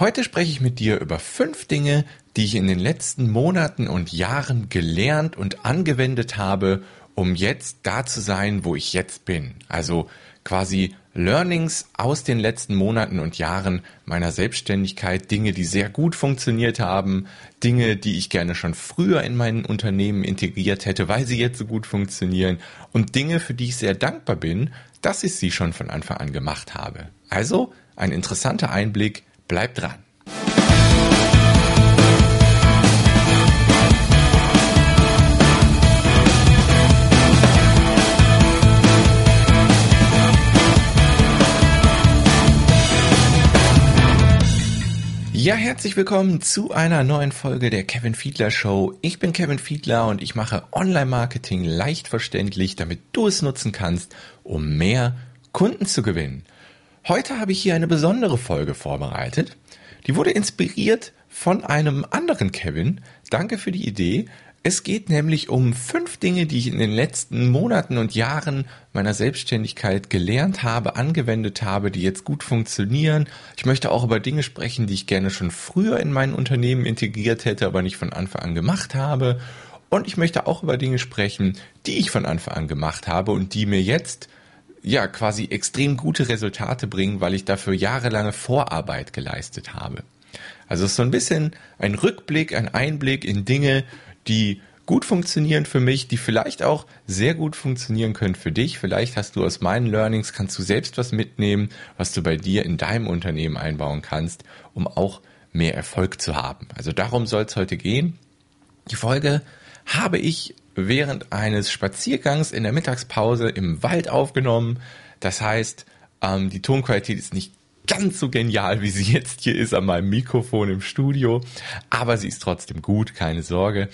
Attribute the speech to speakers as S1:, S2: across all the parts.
S1: Heute spreche ich mit dir über fünf Dinge, die ich in den letzten Monaten und Jahren gelernt und angewendet habe, um jetzt da zu sein, wo ich jetzt bin. Also quasi Learnings aus den letzten Monaten und Jahren meiner Selbstständigkeit, Dinge, die sehr gut funktioniert haben, Dinge, die ich gerne schon früher in mein Unternehmen integriert hätte, weil sie jetzt so gut funktionieren und Dinge, für die ich sehr dankbar bin, dass ich sie schon von Anfang an gemacht habe. Also ein interessanter Einblick, bleibt dran. Ja, herzlich willkommen zu einer neuen Folge der Kevin Fiedler Show. Ich bin Kevin Fiedler und ich mache Online-Marketing leicht verständlich, damit du es nutzen kannst, um mehr Kunden zu gewinnen. Heute habe ich hier eine besondere Folge vorbereitet. Die wurde inspiriert von einem anderen Kevin. Danke für die Idee. Es geht nämlich um fünf Dinge, die ich in den letzten Monaten und Jahren meiner Selbstständigkeit gelernt habe, angewendet habe, die jetzt gut funktionieren. Ich möchte auch über Dinge sprechen, die ich gerne schon früher in mein Unternehmen integriert hätte, aber nicht von Anfang an gemacht habe. Und ich möchte auch über Dinge sprechen, die ich von Anfang an gemacht habe und die mir jetzt ja quasi extrem gute Resultate bringen, weil ich dafür jahrelange Vorarbeit geleistet habe. Also es ist so ein bisschen ein Rückblick, ein Einblick in Dinge, die gut funktionieren für mich, die vielleicht auch sehr gut funktionieren können für dich. Vielleicht hast du aus meinen Learnings, kannst du selbst was mitnehmen, was du bei dir in deinem Unternehmen einbauen kannst, um auch mehr Erfolg zu haben. Also darum soll es heute gehen. Die Folge habe ich während eines Spaziergangs in der Mittagspause im Wald aufgenommen. Das heißt, ähm, die Tonqualität ist nicht ganz so genial, wie sie jetzt hier ist an meinem Mikrofon im Studio. Aber sie ist trotzdem gut, keine Sorge.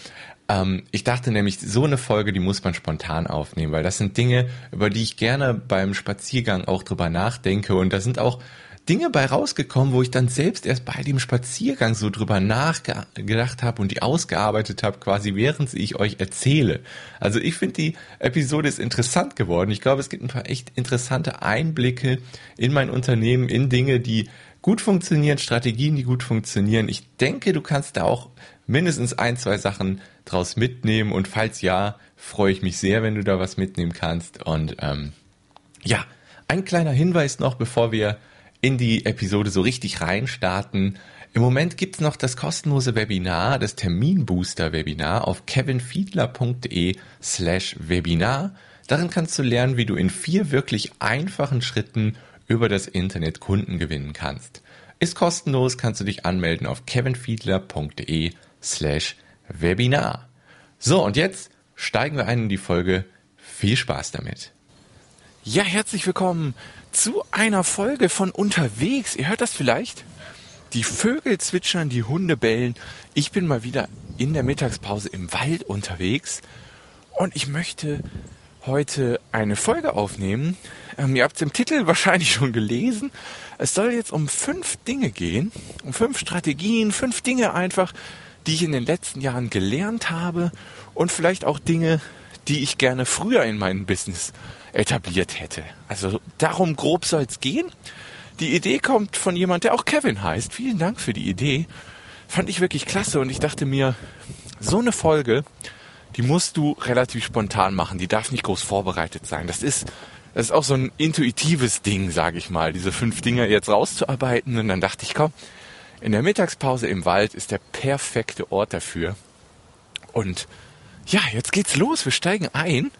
S1: Ähm, ich dachte nämlich, so eine Folge, die muss man spontan aufnehmen, weil das sind Dinge, über die ich gerne beim Spaziergang auch drüber nachdenke. Und da sind auch Dinge bei rausgekommen, wo ich dann selbst erst bei dem Spaziergang so drüber nachgedacht habe und die ausgearbeitet habe, quasi während ich euch erzähle. Also ich finde, die Episode ist interessant geworden. Ich glaube, es gibt ein paar echt interessante Einblicke in mein Unternehmen, in Dinge, die gut funktionieren, Strategien, die gut funktionieren. Ich denke, du kannst da auch mindestens ein, zwei Sachen draus mitnehmen und falls ja, freue ich mich sehr, wenn du da was mitnehmen kannst. Und ähm, ja, ein kleiner Hinweis noch, bevor wir in die Episode so richtig reinstarten. Im Moment gibt's noch das kostenlose Webinar, das Terminbooster-Webinar auf kevinfiedler.de slash Webinar. Darin kannst du lernen, wie du in vier wirklich einfachen Schritten über das Internet Kunden gewinnen kannst. Ist kostenlos, kannst du dich anmelden auf kevinfiedler.de slash Webinar. So, und jetzt steigen wir ein in die Folge. Viel Spaß damit. Ja, herzlich willkommen zu einer Folge von unterwegs. Ihr hört das vielleicht? Die Vögel zwitschern, die Hunde bellen. Ich bin mal wieder in der Mittagspause im Wald unterwegs und ich möchte heute eine Folge aufnehmen. Ähm, ihr habt es im Titel wahrscheinlich schon gelesen. Es soll jetzt um fünf Dinge gehen, um fünf Strategien, fünf Dinge einfach, die ich in den letzten Jahren gelernt habe und vielleicht auch Dinge, die ich gerne früher in meinem Business etabliert hätte. Also darum grob soll es gehen. Die Idee kommt von jemand, der auch Kevin heißt. Vielen Dank für die Idee. Fand ich wirklich klasse und ich dachte mir, so eine Folge, die musst du relativ spontan machen. Die darf nicht groß vorbereitet sein. Das ist, das ist auch so ein intuitives Ding, sage ich mal, diese fünf Dinge jetzt rauszuarbeiten. Und dann dachte ich, komm, in der Mittagspause im Wald ist der perfekte Ort dafür. Und ja, jetzt geht's los. Wir steigen ein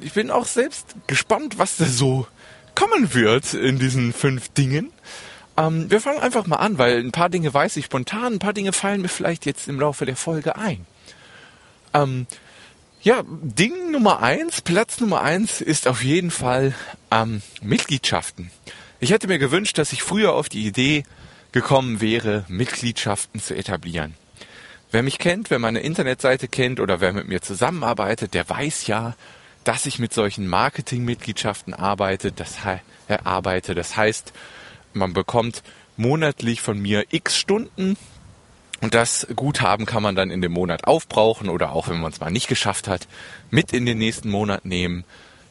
S1: ich bin auch selbst gespannt, was da so kommen wird in diesen fünf Dingen. Ähm, wir fangen einfach mal an, weil ein paar Dinge weiß ich spontan, ein paar Dinge fallen mir vielleicht jetzt im Laufe der Folge ein. Ähm, ja, Ding Nummer eins, Platz Nummer eins ist auf jeden Fall ähm, Mitgliedschaften. Ich hätte mir gewünscht, dass ich früher auf die Idee gekommen wäre, Mitgliedschaften zu etablieren. Wer mich kennt, wer meine Internetseite kennt oder wer mit mir zusammenarbeitet, der weiß ja, dass ich mit solchen Marketingmitgliedschaften arbeite. Das, äh, arbeite. das heißt, man bekommt monatlich von mir x Stunden und das Guthaben kann man dann in dem Monat aufbrauchen oder auch wenn man es mal nicht geschafft hat, mit in den nächsten Monat nehmen.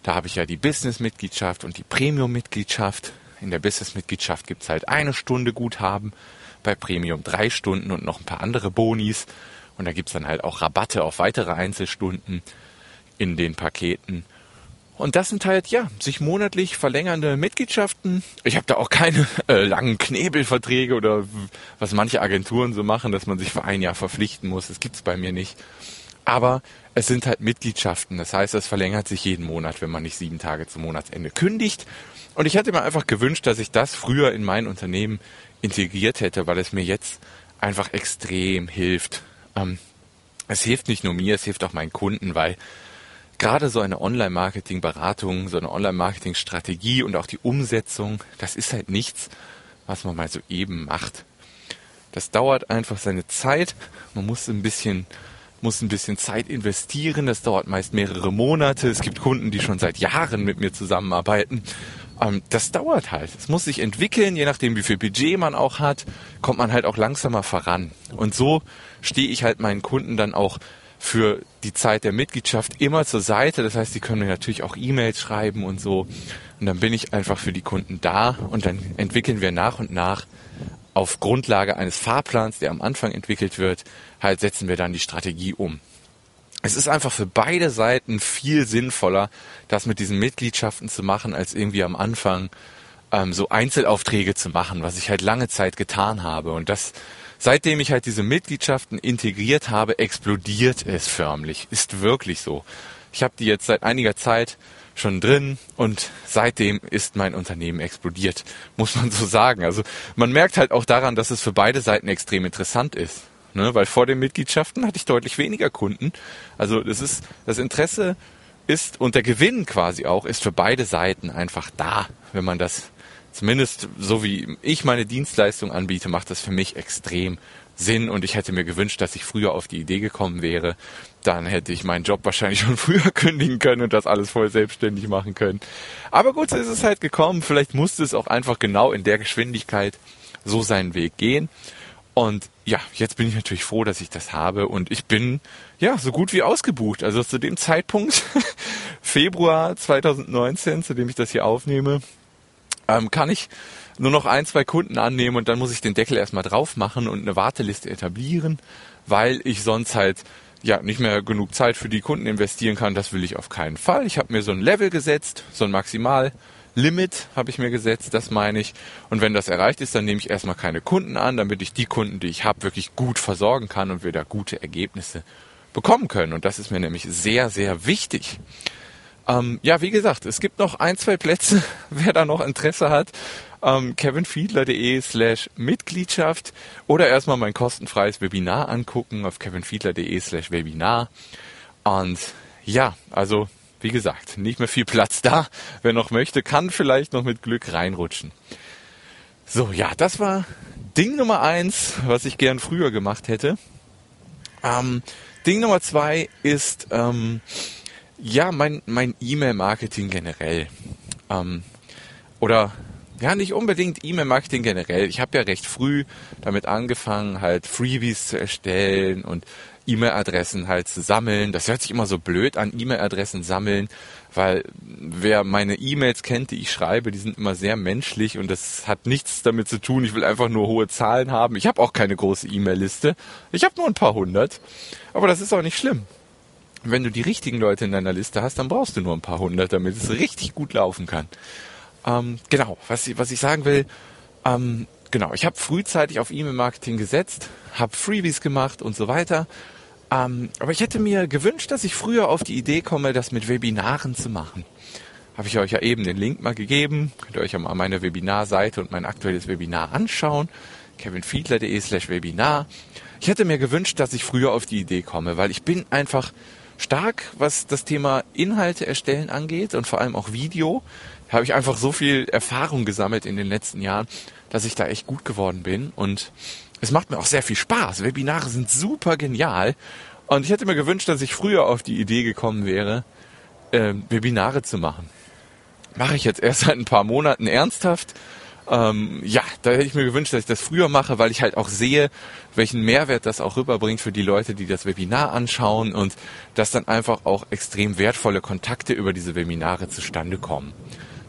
S1: Da habe ich ja die Business-Mitgliedschaft und die Premium-Mitgliedschaft. In der Business-Mitgliedschaft gibt es halt eine Stunde Guthaben bei Premium drei Stunden und noch ein paar andere Bonis. Und da gibt's dann halt auch Rabatte auf weitere Einzelstunden in den Paketen. Und das sind halt, ja, sich monatlich verlängernde Mitgliedschaften. Ich habe da auch keine äh, langen Knebelverträge oder was manche Agenturen so machen, dass man sich für ein Jahr verpflichten muss. Das gibt's bei mir nicht. Aber es sind halt Mitgliedschaften. Das heißt, es verlängert sich jeden Monat, wenn man nicht sieben Tage zum Monatsende kündigt. Und ich hätte mir einfach gewünscht, dass ich das früher in mein Unternehmen integriert hätte, weil es mir jetzt einfach extrem hilft. Ähm, es hilft nicht nur mir, es hilft auch meinen Kunden, weil gerade so eine Online-Marketing-Beratung, so eine Online-Marketing-Strategie und auch die Umsetzung, das ist halt nichts, was man mal so eben macht. Das dauert einfach seine Zeit. Man muss ein bisschen, muss ein bisschen Zeit investieren. Das dauert meist mehrere Monate. Es gibt Kunden, die schon seit Jahren mit mir zusammenarbeiten. Ähm, das dauert halt. Es muss sich entwickeln, je nachdem, wie viel Budget man auch hat, kommt man halt auch langsamer voran. Und so stehe ich halt meinen Kunden dann auch für die Zeit der Mitgliedschaft immer zur Seite. Das heißt, sie können mir natürlich auch E-Mails schreiben und so. Und dann bin ich einfach für die Kunden da und dann entwickeln wir nach und nach auf Grundlage eines Fahrplans, der am Anfang entwickelt wird, halt setzen wir dann die Strategie um. Es ist einfach für beide Seiten viel sinnvoller, das mit diesen Mitgliedschaften zu machen, als irgendwie am Anfang ähm, so Einzelaufträge zu machen, was ich halt lange Zeit getan habe. Und das seitdem ich halt diese Mitgliedschaften integriert habe, explodiert es förmlich. Ist wirklich so. Ich habe die jetzt seit einiger Zeit schon drin und seitdem ist mein Unternehmen explodiert, muss man so sagen. Also man merkt halt auch daran, dass es für beide Seiten extrem interessant ist. Ne? Weil vor den Mitgliedschaften hatte ich deutlich weniger Kunden. Also das ist, das Interesse ist und der Gewinn quasi auch ist für beide Seiten einfach da, wenn man das zumindest so wie ich meine Dienstleistung anbiete, macht das für mich extrem Sinn und ich hätte mir gewünscht, dass ich früher auf die Idee gekommen wäre. Dann hätte ich meinen Job wahrscheinlich schon früher kündigen können und das alles voll selbstständig machen können. Aber gut, so ist es halt gekommen. Vielleicht musste es auch einfach genau in der Geschwindigkeit so seinen Weg gehen. Und ja, jetzt bin ich natürlich froh, dass ich das habe und ich bin ja so gut wie ausgebucht. Also zu dem Zeitpunkt, Februar 2019, zu dem ich das hier aufnehme, ähm, kann ich nur noch ein, zwei Kunden annehmen und dann muss ich den Deckel erstmal drauf machen und eine Warteliste etablieren, weil ich sonst halt ja nicht mehr genug Zeit für die Kunden investieren kann. Das will ich auf keinen Fall. Ich habe mir so ein Level gesetzt, so ein Maximallimit habe ich mir gesetzt, das meine ich. Und wenn das erreicht ist, dann nehme ich erstmal keine Kunden an, damit ich die Kunden, die ich habe, wirklich gut versorgen kann und wir da gute Ergebnisse bekommen können. Und das ist mir nämlich sehr, sehr wichtig. Ähm, ja, wie gesagt, es gibt noch ein, zwei Plätze, wer da noch Interesse hat. Ähm, kevinfiedler.de slash Mitgliedschaft oder erstmal mein kostenfreies Webinar angucken auf kevinfiedler.de slash Webinar. Und ja, also wie gesagt, nicht mehr viel Platz da. Wer noch möchte, kann vielleicht noch mit Glück reinrutschen. So, ja, das war Ding Nummer eins, was ich gern früher gemacht hätte. Ähm, Ding Nummer zwei ist, ähm, ja, mein, mein E-Mail-Marketing generell. Ähm, oder ja, nicht unbedingt E-Mail-Marketing generell. Ich habe ja recht früh damit angefangen, halt Freebies zu erstellen und E-Mail-Adressen halt zu sammeln. Das hört sich immer so blöd an, E-Mail-Adressen sammeln, weil wer meine E-Mails kennt, die ich schreibe, die sind immer sehr menschlich und das hat nichts damit zu tun. Ich will einfach nur hohe Zahlen haben. Ich habe auch keine große E-Mail-Liste. Ich habe nur ein paar hundert. Aber das ist auch nicht schlimm wenn du die richtigen Leute in deiner Liste hast, dann brauchst du nur ein paar hundert, damit es richtig gut laufen kann. Ähm, genau, was ich, was ich sagen will, ähm, genau, ich habe frühzeitig auf E-Mail-Marketing gesetzt, habe Freebies gemacht und so weiter. Ähm, aber ich hätte mir gewünscht, dass ich früher auf die Idee komme, das mit Webinaren zu machen. Habe ich euch ja eben den Link mal gegeben. Könnt ihr euch ja mal meine Webinarseite und mein aktuelles Webinar anschauen. kevinfiedler.de slash Webinar. Ich hätte mir gewünscht, dass ich früher auf die Idee komme, weil ich bin einfach stark, was das Thema Inhalte erstellen angeht und vor allem auch Video. Da habe ich einfach so viel Erfahrung gesammelt in den letzten Jahren, dass ich da echt gut geworden bin. Und es macht mir auch sehr viel Spaß. Webinare sind super genial. Und ich hätte mir gewünscht, dass ich früher auf die Idee gekommen wäre, äh, Webinare zu machen. Mache ich jetzt erst seit ein paar Monaten ernsthaft ähm, ja, da hätte ich mir gewünscht, dass ich das früher mache, weil ich halt auch sehe, welchen Mehrwert das auch rüberbringt für die Leute, die das Webinar anschauen und dass dann einfach auch extrem wertvolle Kontakte über diese Webinare zustande kommen.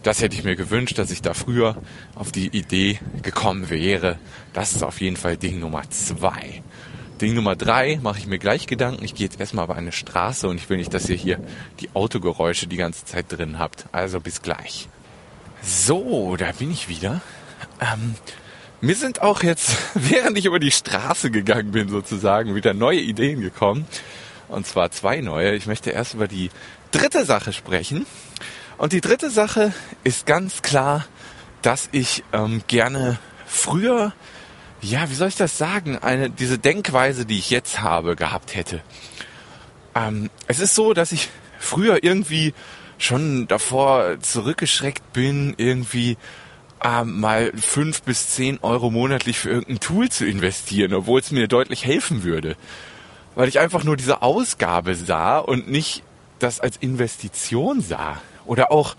S1: Das hätte ich mir gewünscht, dass ich da früher auf die Idee gekommen wäre. Das ist auf jeden Fall Ding Nummer zwei. Ding Nummer drei mache ich mir gleich Gedanken. Ich gehe jetzt erstmal über eine Straße und ich will nicht, dass ihr hier die Autogeräusche die ganze Zeit drin habt. Also bis gleich. So, da bin ich wieder. Ähm, mir sind auch jetzt, während ich über die Straße gegangen bin, sozusagen, wieder neue Ideen gekommen. Und zwar zwei neue. Ich möchte erst über die dritte Sache sprechen. Und die dritte Sache ist ganz klar, dass ich ähm, gerne früher, ja, wie soll ich das sagen, eine diese Denkweise, die ich jetzt habe, gehabt hätte. Ähm, es ist so, dass ich früher irgendwie schon davor zurückgeschreckt bin, irgendwie ähm, mal fünf bis zehn Euro monatlich für irgendein Tool zu investieren, obwohl es mir deutlich helfen würde. Weil ich einfach nur diese Ausgabe sah und nicht das als Investition sah. Oder auch,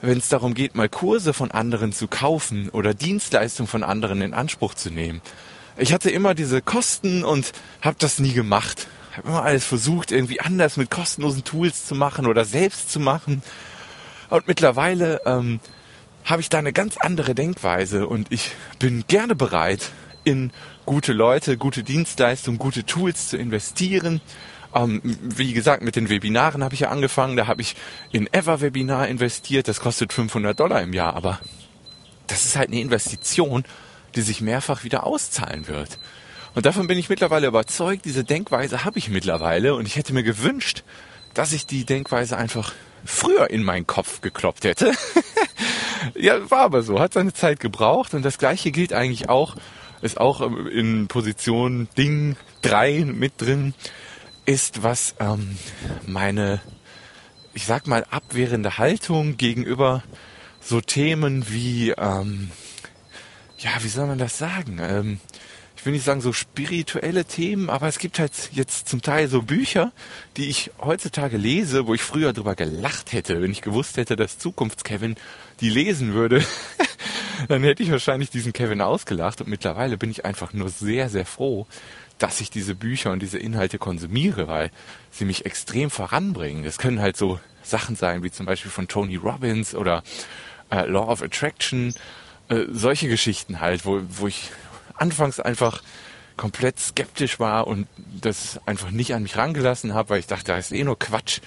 S1: wenn es darum geht, mal Kurse von anderen zu kaufen oder Dienstleistungen von anderen in Anspruch zu nehmen. Ich hatte immer diese Kosten und habe das nie gemacht. Habe immer alles versucht, irgendwie anders mit kostenlosen Tools zu machen oder selbst zu machen. Und mittlerweile ähm, habe ich da eine ganz andere Denkweise und ich bin gerne bereit, in gute Leute, gute Dienstleistungen, gute Tools zu investieren ähm, wie gesagt, mit den Webinaren habe ich ja angefangen. Da habe ich in Ever-Webinar investiert. Das kostet 500 Dollar im Jahr. Aber das ist halt eine Investition, die sich mehrfach wieder auszahlen wird. Und davon bin ich mittlerweile überzeugt. Diese Denkweise habe ich mittlerweile. Und ich hätte mir gewünscht, dass ich die Denkweise einfach früher in meinen Kopf gekloppt hätte. ja, war aber so. Hat seine Zeit gebraucht. Und das Gleiche gilt eigentlich auch, ist auch in Position Ding 3 mit drin ist, was ähm, meine, ich sag mal, abwehrende Haltung gegenüber so Themen wie, ähm, ja, wie soll man das sagen? Ähm, ich will nicht sagen so spirituelle Themen, aber es gibt halt jetzt zum Teil so Bücher, die ich heutzutage lese, wo ich früher drüber gelacht hätte, wenn ich gewusst hätte, dass Zukunftskevin die lesen würde. dann hätte ich wahrscheinlich diesen Kevin ausgelacht und mittlerweile bin ich einfach nur sehr, sehr froh, dass ich diese Bücher und diese Inhalte konsumiere, weil sie mich extrem voranbringen. Das können halt so Sachen sein, wie zum Beispiel von Tony Robbins oder äh, Law of Attraction, äh, solche Geschichten halt, wo, wo ich anfangs einfach komplett skeptisch war und das einfach nicht an mich rangelassen habe, weil ich dachte, das ist eh nur Quatsch.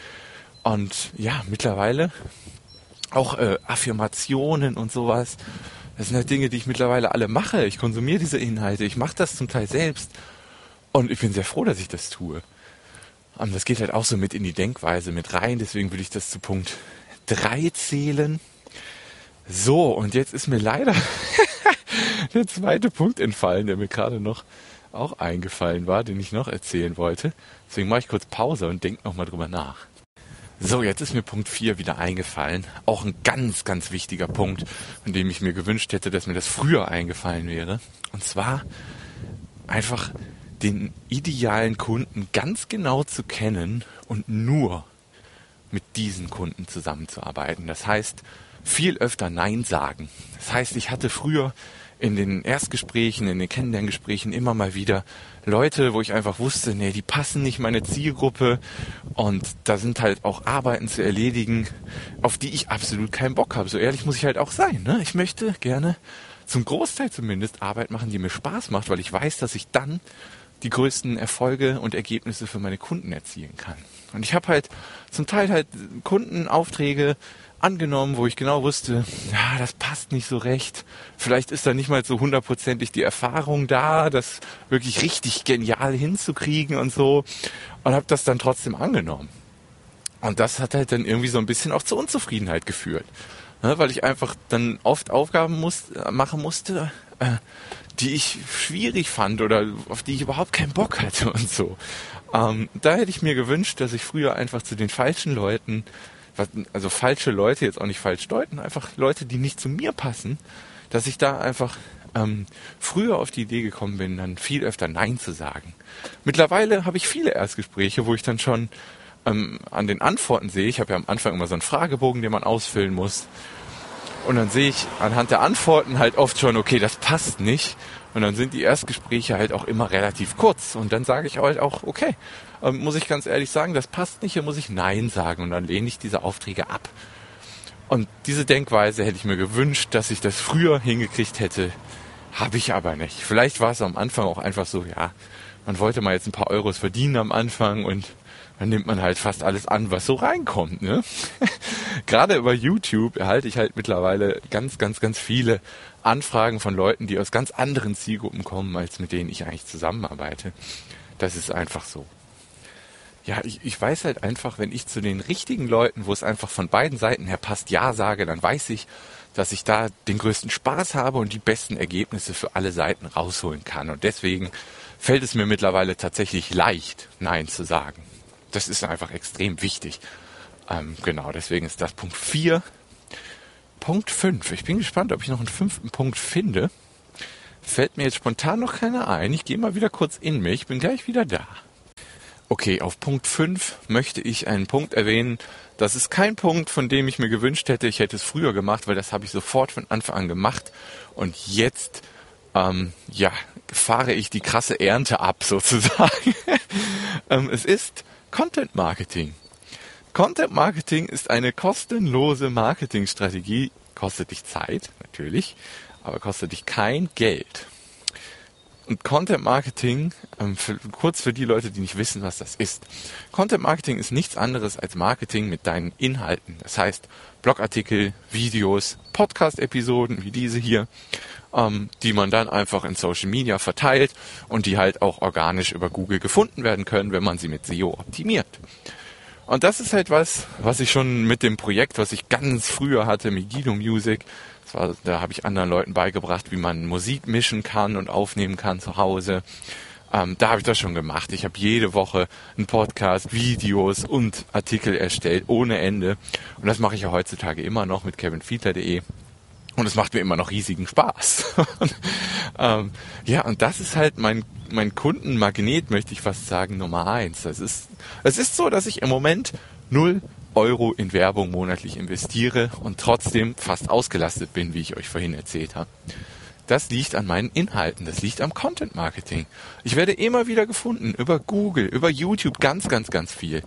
S1: Und ja, mittlerweile auch äh, Affirmationen und sowas. Das sind halt Dinge, die ich mittlerweile alle mache. Ich konsumiere diese Inhalte. Ich mache das zum Teil selbst. Und ich bin sehr froh, dass ich das tue. Und das geht halt auch so mit in die Denkweise mit rein. Deswegen würde ich das zu Punkt 3 zählen. So, und jetzt ist mir leider der zweite Punkt entfallen, der mir gerade noch auch eingefallen war, den ich noch erzählen wollte. Deswegen mache ich kurz Pause und denke nochmal drüber nach. So, jetzt ist mir Punkt 4 wieder eingefallen. Auch ein ganz, ganz wichtiger Punkt, von dem ich mir gewünscht hätte, dass mir das früher eingefallen wäre. Und zwar einfach den idealen Kunden ganz genau zu kennen und nur mit diesen Kunden zusammenzuarbeiten. Das heißt, viel öfter Nein sagen. Das heißt, ich hatte früher in den Erstgesprächen, in den Kennenlerngesprächen immer mal wieder Leute, wo ich einfach wusste, nee, die passen nicht meine Zielgruppe und da sind halt auch Arbeiten zu erledigen, auf die ich absolut keinen Bock habe. So ehrlich muss ich halt auch sein. Ne? Ich möchte gerne zum Großteil zumindest Arbeit machen, die mir Spaß macht, weil ich weiß, dass ich dann die größten Erfolge und Ergebnisse für meine Kunden erzielen kann. Und ich habe halt zum Teil halt Kundenaufträge angenommen, wo ich genau wusste, ja, das passt nicht so recht. Vielleicht ist da nicht mal so hundertprozentig die Erfahrung da, das wirklich richtig genial hinzukriegen und so. Und habe das dann trotzdem angenommen. Und das hat halt dann irgendwie so ein bisschen auch zur Unzufriedenheit geführt. Ne, weil ich einfach dann oft Aufgaben muss, machen musste, äh, die ich schwierig fand oder auf die ich überhaupt keinen Bock hatte und so. Ähm, da hätte ich mir gewünscht, dass ich früher einfach zu den falschen Leuten, also falsche Leute jetzt auch nicht falsch deuten, einfach Leute, die nicht zu mir passen, dass ich da einfach ähm, früher auf die Idee gekommen bin, dann viel öfter Nein zu sagen. Mittlerweile habe ich viele Erstgespräche, wo ich dann schon ähm, an den Antworten sehe, ich habe ja am Anfang immer so einen Fragebogen, den man ausfüllen muss, und dann sehe ich anhand der Antworten halt oft schon, okay, das passt nicht. Und dann sind die Erstgespräche halt auch immer relativ kurz. Und dann sage ich halt auch, okay, ähm, muss ich ganz ehrlich sagen, das passt nicht, hier muss ich Nein sagen. Und dann lehne ich diese Aufträge ab. Und diese Denkweise hätte ich mir gewünscht, dass ich das früher hingekriegt hätte. Habe ich aber nicht. Vielleicht war es am Anfang auch einfach so, ja, man wollte mal jetzt ein paar Euros verdienen am Anfang und dann nimmt man halt fast alles an, was so reinkommt. Ne? Gerade über YouTube erhalte ich halt mittlerweile ganz, ganz, ganz viele Anfragen von Leuten, die aus ganz anderen Zielgruppen kommen, als mit denen ich eigentlich zusammenarbeite. Das ist einfach so. Ja, ich, ich weiß halt einfach, wenn ich zu den richtigen Leuten, wo es einfach von beiden Seiten her passt, Ja sage, dann weiß ich, dass ich da den größten Spaß habe und die besten Ergebnisse für alle Seiten rausholen kann. Und deswegen fällt es mir mittlerweile tatsächlich leicht, Nein zu sagen. Das ist einfach extrem wichtig. Ähm, genau, deswegen ist das Punkt 4. Punkt 5. Ich bin gespannt, ob ich noch einen fünften Punkt finde. Fällt mir jetzt spontan noch keiner ein. Ich gehe mal wieder kurz in mich. Bin gleich wieder da. Okay, auf Punkt 5 möchte ich einen Punkt erwähnen. Das ist kein Punkt, von dem ich mir gewünscht hätte, ich hätte es früher gemacht, weil das habe ich sofort von Anfang an gemacht. Und jetzt, ähm, ja, fahre ich die krasse Ernte ab, sozusagen. ähm, es ist Content Marketing. Content Marketing ist eine kostenlose Marketingstrategie, kostet dich Zeit, natürlich, aber kostet dich kein Geld. Und Content Marketing, ähm, für, kurz für die Leute, die nicht wissen, was das ist. Content Marketing ist nichts anderes als Marketing mit deinen Inhalten. Das heißt Blogartikel, Videos, Podcast-Episoden wie diese hier, ähm, die man dann einfach in Social Media verteilt und die halt auch organisch über Google gefunden werden können, wenn man sie mit SEO optimiert. Und das ist halt was, was ich schon mit dem Projekt, was ich ganz früher hatte, Megiddo Music, war, da habe ich anderen Leuten beigebracht, wie man Musik mischen kann und aufnehmen kann zu Hause. Ähm, da habe ich das schon gemacht. Ich habe jede Woche einen Podcast, Videos und Artikel erstellt, ohne Ende. Und das mache ich ja heutzutage immer noch mit kevinfiedler.de. Und es macht mir immer noch riesigen Spaß. ähm, ja, und das ist halt mein, mein Kundenmagnet, möchte ich fast sagen, Nummer eins. Das ist, es ist so, dass ich im Moment null Euro in Werbung monatlich investiere und trotzdem fast ausgelastet bin, wie ich euch vorhin erzählt habe. Das liegt an meinen Inhalten, das liegt am Content Marketing. Ich werde immer wieder gefunden über Google, über YouTube ganz, ganz, ganz viel.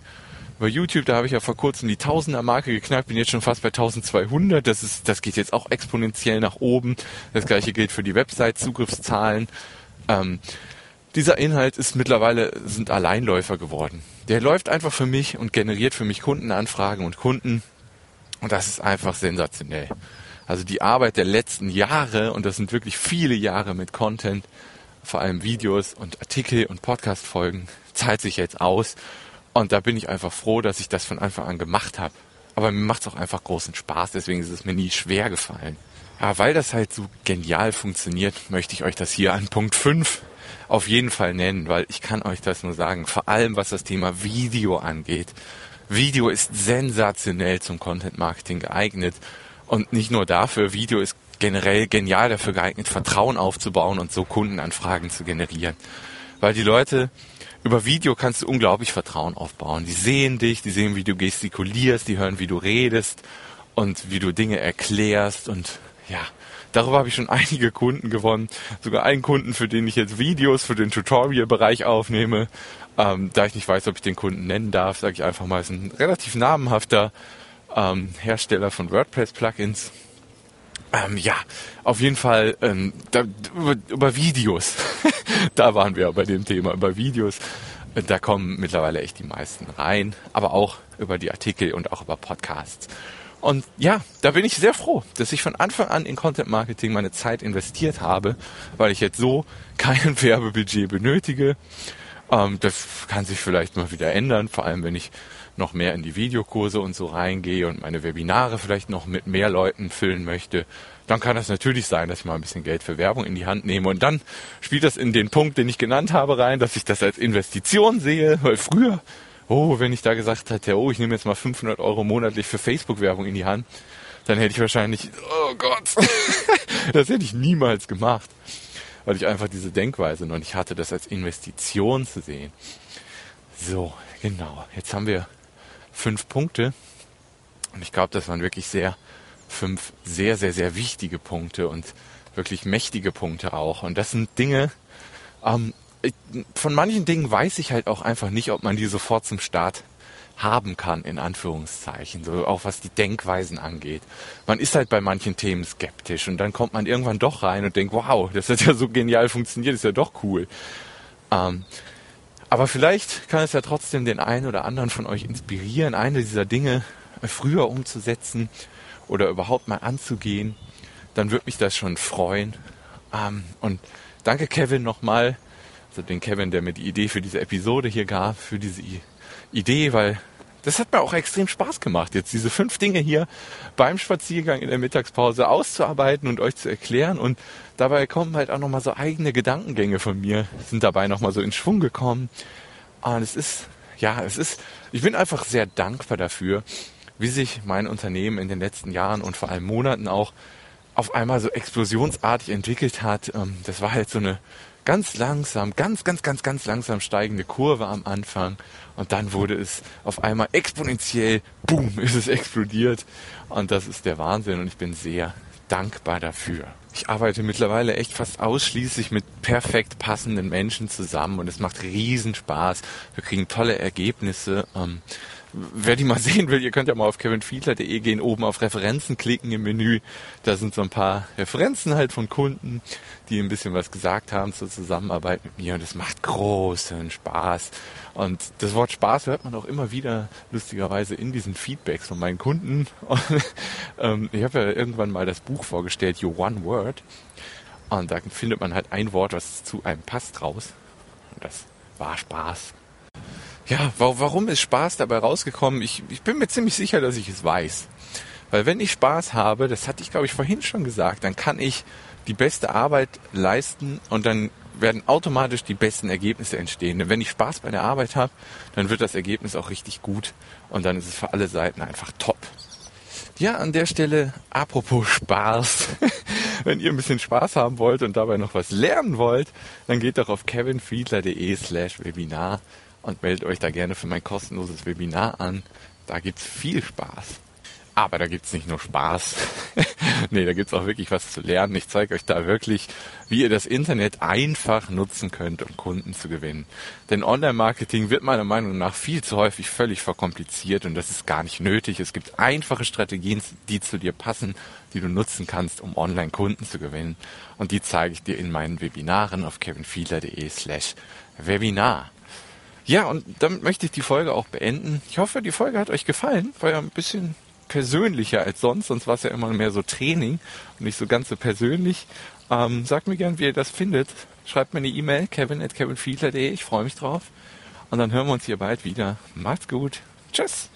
S1: Über YouTube, da habe ich ja vor kurzem die Tausender Marke geknackt, bin jetzt schon fast bei 1200. Das ist, das geht jetzt auch exponentiell nach oben. Das gleiche gilt für die Website-Zugriffszahlen. Ähm, dieser Inhalt ist mittlerweile, sind Alleinläufer geworden. Der läuft einfach für mich und generiert für mich Kundenanfragen und Kunden. Und das ist einfach sensationell. Also die Arbeit der letzten Jahre, und das sind wirklich viele Jahre mit Content, vor allem Videos und Artikel und Podcast-Folgen, zahlt sich jetzt aus. Und da bin ich einfach froh, dass ich das von Anfang an gemacht habe. Aber mir macht es auch einfach großen Spaß, deswegen ist es mir nie schwer gefallen. Ja, weil das halt so genial funktioniert, möchte ich euch das hier an Punkt 5 auf jeden Fall nennen, weil ich kann euch das nur sagen, vor allem was das Thema Video angeht. Video ist sensationell zum Content Marketing geeignet und nicht nur dafür, Video ist generell genial dafür geeignet, Vertrauen aufzubauen und so Kundenanfragen zu generieren. Weil die Leute über Video kannst du unglaublich Vertrauen aufbauen. Die sehen dich, die sehen, wie du gestikulierst, die hören, wie du redest und wie du Dinge erklärst und ja, Darüber habe ich schon einige Kunden gewonnen. Sogar einen Kunden, für den ich jetzt Videos für den Tutorial-Bereich aufnehme. Ähm, da ich nicht weiß, ob ich den Kunden nennen darf, sage ich einfach mal, ist ein relativ namenhafter ähm, Hersteller von WordPress-Plugins. Ähm, ja, auf jeden Fall ähm, da, über, über Videos. da waren wir bei dem Thema, über Videos. Da kommen mittlerweile echt die meisten rein, aber auch über die Artikel und auch über Podcasts. Und ja, da bin ich sehr froh, dass ich von Anfang an in Content Marketing meine Zeit investiert habe, weil ich jetzt so kein Werbebudget benötige. Ähm, das kann sich vielleicht mal wieder ändern, vor allem wenn ich noch mehr in die Videokurse und so reingehe und meine Webinare vielleicht noch mit mehr Leuten füllen möchte, dann kann das natürlich sein, dass ich mal ein bisschen Geld für Werbung in die Hand nehme. Und dann spielt das in den Punkt, den ich genannt habe, rein, dass ich das als Investition sehe, weil früher oh, wenn ich da gesagt hätte, oh, ich nehme jetzt mal 500 Euro monatlich für Facebook-Werbung in die Hand, dann hätte ich wahrscheinlich, oh Gott, das hätte ich niemals gemacht, weil ich einfach diese Denkweise noch nicht hatte, das als Investition zu sehen. So, genau. Jetzt haben wir fünf Punkte und ich glaube, das waren wirklich sehr fünf sehr, sehr, sehr wichtige Punkte und wirklich mächtige Punkte auch. Und das sind Dinge, ähm, von manchen Dingen weiß ich halt auch einfach nicht, ob man die sofort zum Start haben kann, in Anführungszeichen, so auch was die Denkweisen angeht. Man ist halt bei manchen Themen skeptisch und dann kommt man irgendwann doch rein und denkt, wow, das hat ja so genial funktioniert, ist ja doch cool. Ähm, aber vielleicht kann es ja trotzdem den einen oder anderen von euch inspirieren, eine dieser Dinge früher umzusetzen oder überhaupt mal anzugehen. Dann würde mich das schon freuen. Ähm, und danke Kevin nochmal, also den Kevin, der mir die Idee für diese Episode hier gab, für diese Idee, weil das hat mir auch extrem Spaß gemacht, jetzt diese fünf Dinge hier beim Spaziergang in der Mittagspause auszuarbeiten und euch zu erklären. Und dabei kommen halt auch nochmal so eigene Gedankengänge von mir, sind dabei nochmal so in Schwung gekommen. Und es ist, ja, es ist, ich bin einfach sehr dankbar dafür, wie sich mein Unternehmen in den letzten Jahren und vor allem Monaten auch auf einmal so explosionsartig entwickelt hat. Ähm, das war halt so eine ganz langsam, ganz, ganz, ganz, ganz langsam steigende Kurve am Anfang. Und dann wurde es auf einmal exponentiell, boom, ist es explodiert. Und das ist der Wahnsinn und ich bin sehr dankbar dafür. Ich arbeite mittlerweile echt fast ausschließlich mit perfekt passenden Menschen zusammen und es macht riesen Spaß. Wir kriegen tolle Ergebnisse. Ähm, wer die mal sehen will, ihr könnt ja mal auf kevinfiedler.de gehen, oben auf Referenzen klicken im Menü. Da sind so ein paar Referenzen halt von Kunden, die ein bisschen was gesagt haben zur Zusammenarbeit mit mir und es macht großen Spaß. Und das Wort Spaß hört man auch immer wieder lustigerweise in diesen Feedbacks von meinen Kunden. Und, ähm, ich habe ja irgendwann mal das Buch vorgestellt, Your One Word. Und da findet man halt ein Wort, was zu einem passt raus. Und das war Spaß. Ja, warum ist Spaß dabei rausgekommen? Ich, ich bin mir ziemlich sicher, dass ich es weiß. Weil wenn ich Spaß habe, das hatte ich glaube ich vorhin schon gesagt, dann kann ich die beste Arbeit leisten und dann werden automatisch die besten Ergebnisse entstehen. Denn wenn ich Spaß bei der Arbeit habe, dann wird das Ergebnis auch richtig gut und dann ist es für alle Seiten einfach top. Ja, an der Stelle, apropos Spaß. wenn ihr ein bisschen Spaß haben wollt und dabei noch was lernen wollt, dann geht doch auf kevinfiedler.de slash Webinar und meldet euch da gerne für mein kostenloses Webinar an. Da gibt's viel Spaß. Aber da gibt's nicht nur Spaß. nee, da gibt's auch wirklich was zu lernen. Ich zeige euch da wirklich, wie ihr das Internet einfach nutzen könnt, um Kunden zu gewinnen. Denn Online-Marketing wird meiner Meinung nach viel zu häufig völlig verkompliziert und das ist gar nicht nötig. Es gibt einfache Strategien, die zu dir passen, die du nutzen kannst, um Online-Kunden zu gewinnen. Und die zeige ich dir in meinen Webinaren auf kevinfiedler.de slash Webinar. Ja, und damit möchte ich die Folge auch beenden. Ich hoffe, die Folge hat euch gefallen. War ja ein bisschen persönlicher als sonst. Sonst war es ja immer mehr so Training und nicht so ganz so persönlich. Ähm, sagt mir gern, wie ihr das findet. Schreibt mir eine E-Mail, kevin at kevinfiedler.de. Ich freue mich drauf. Und dann hören wir uns hier bald wieder. Macht's gut. Tschüss.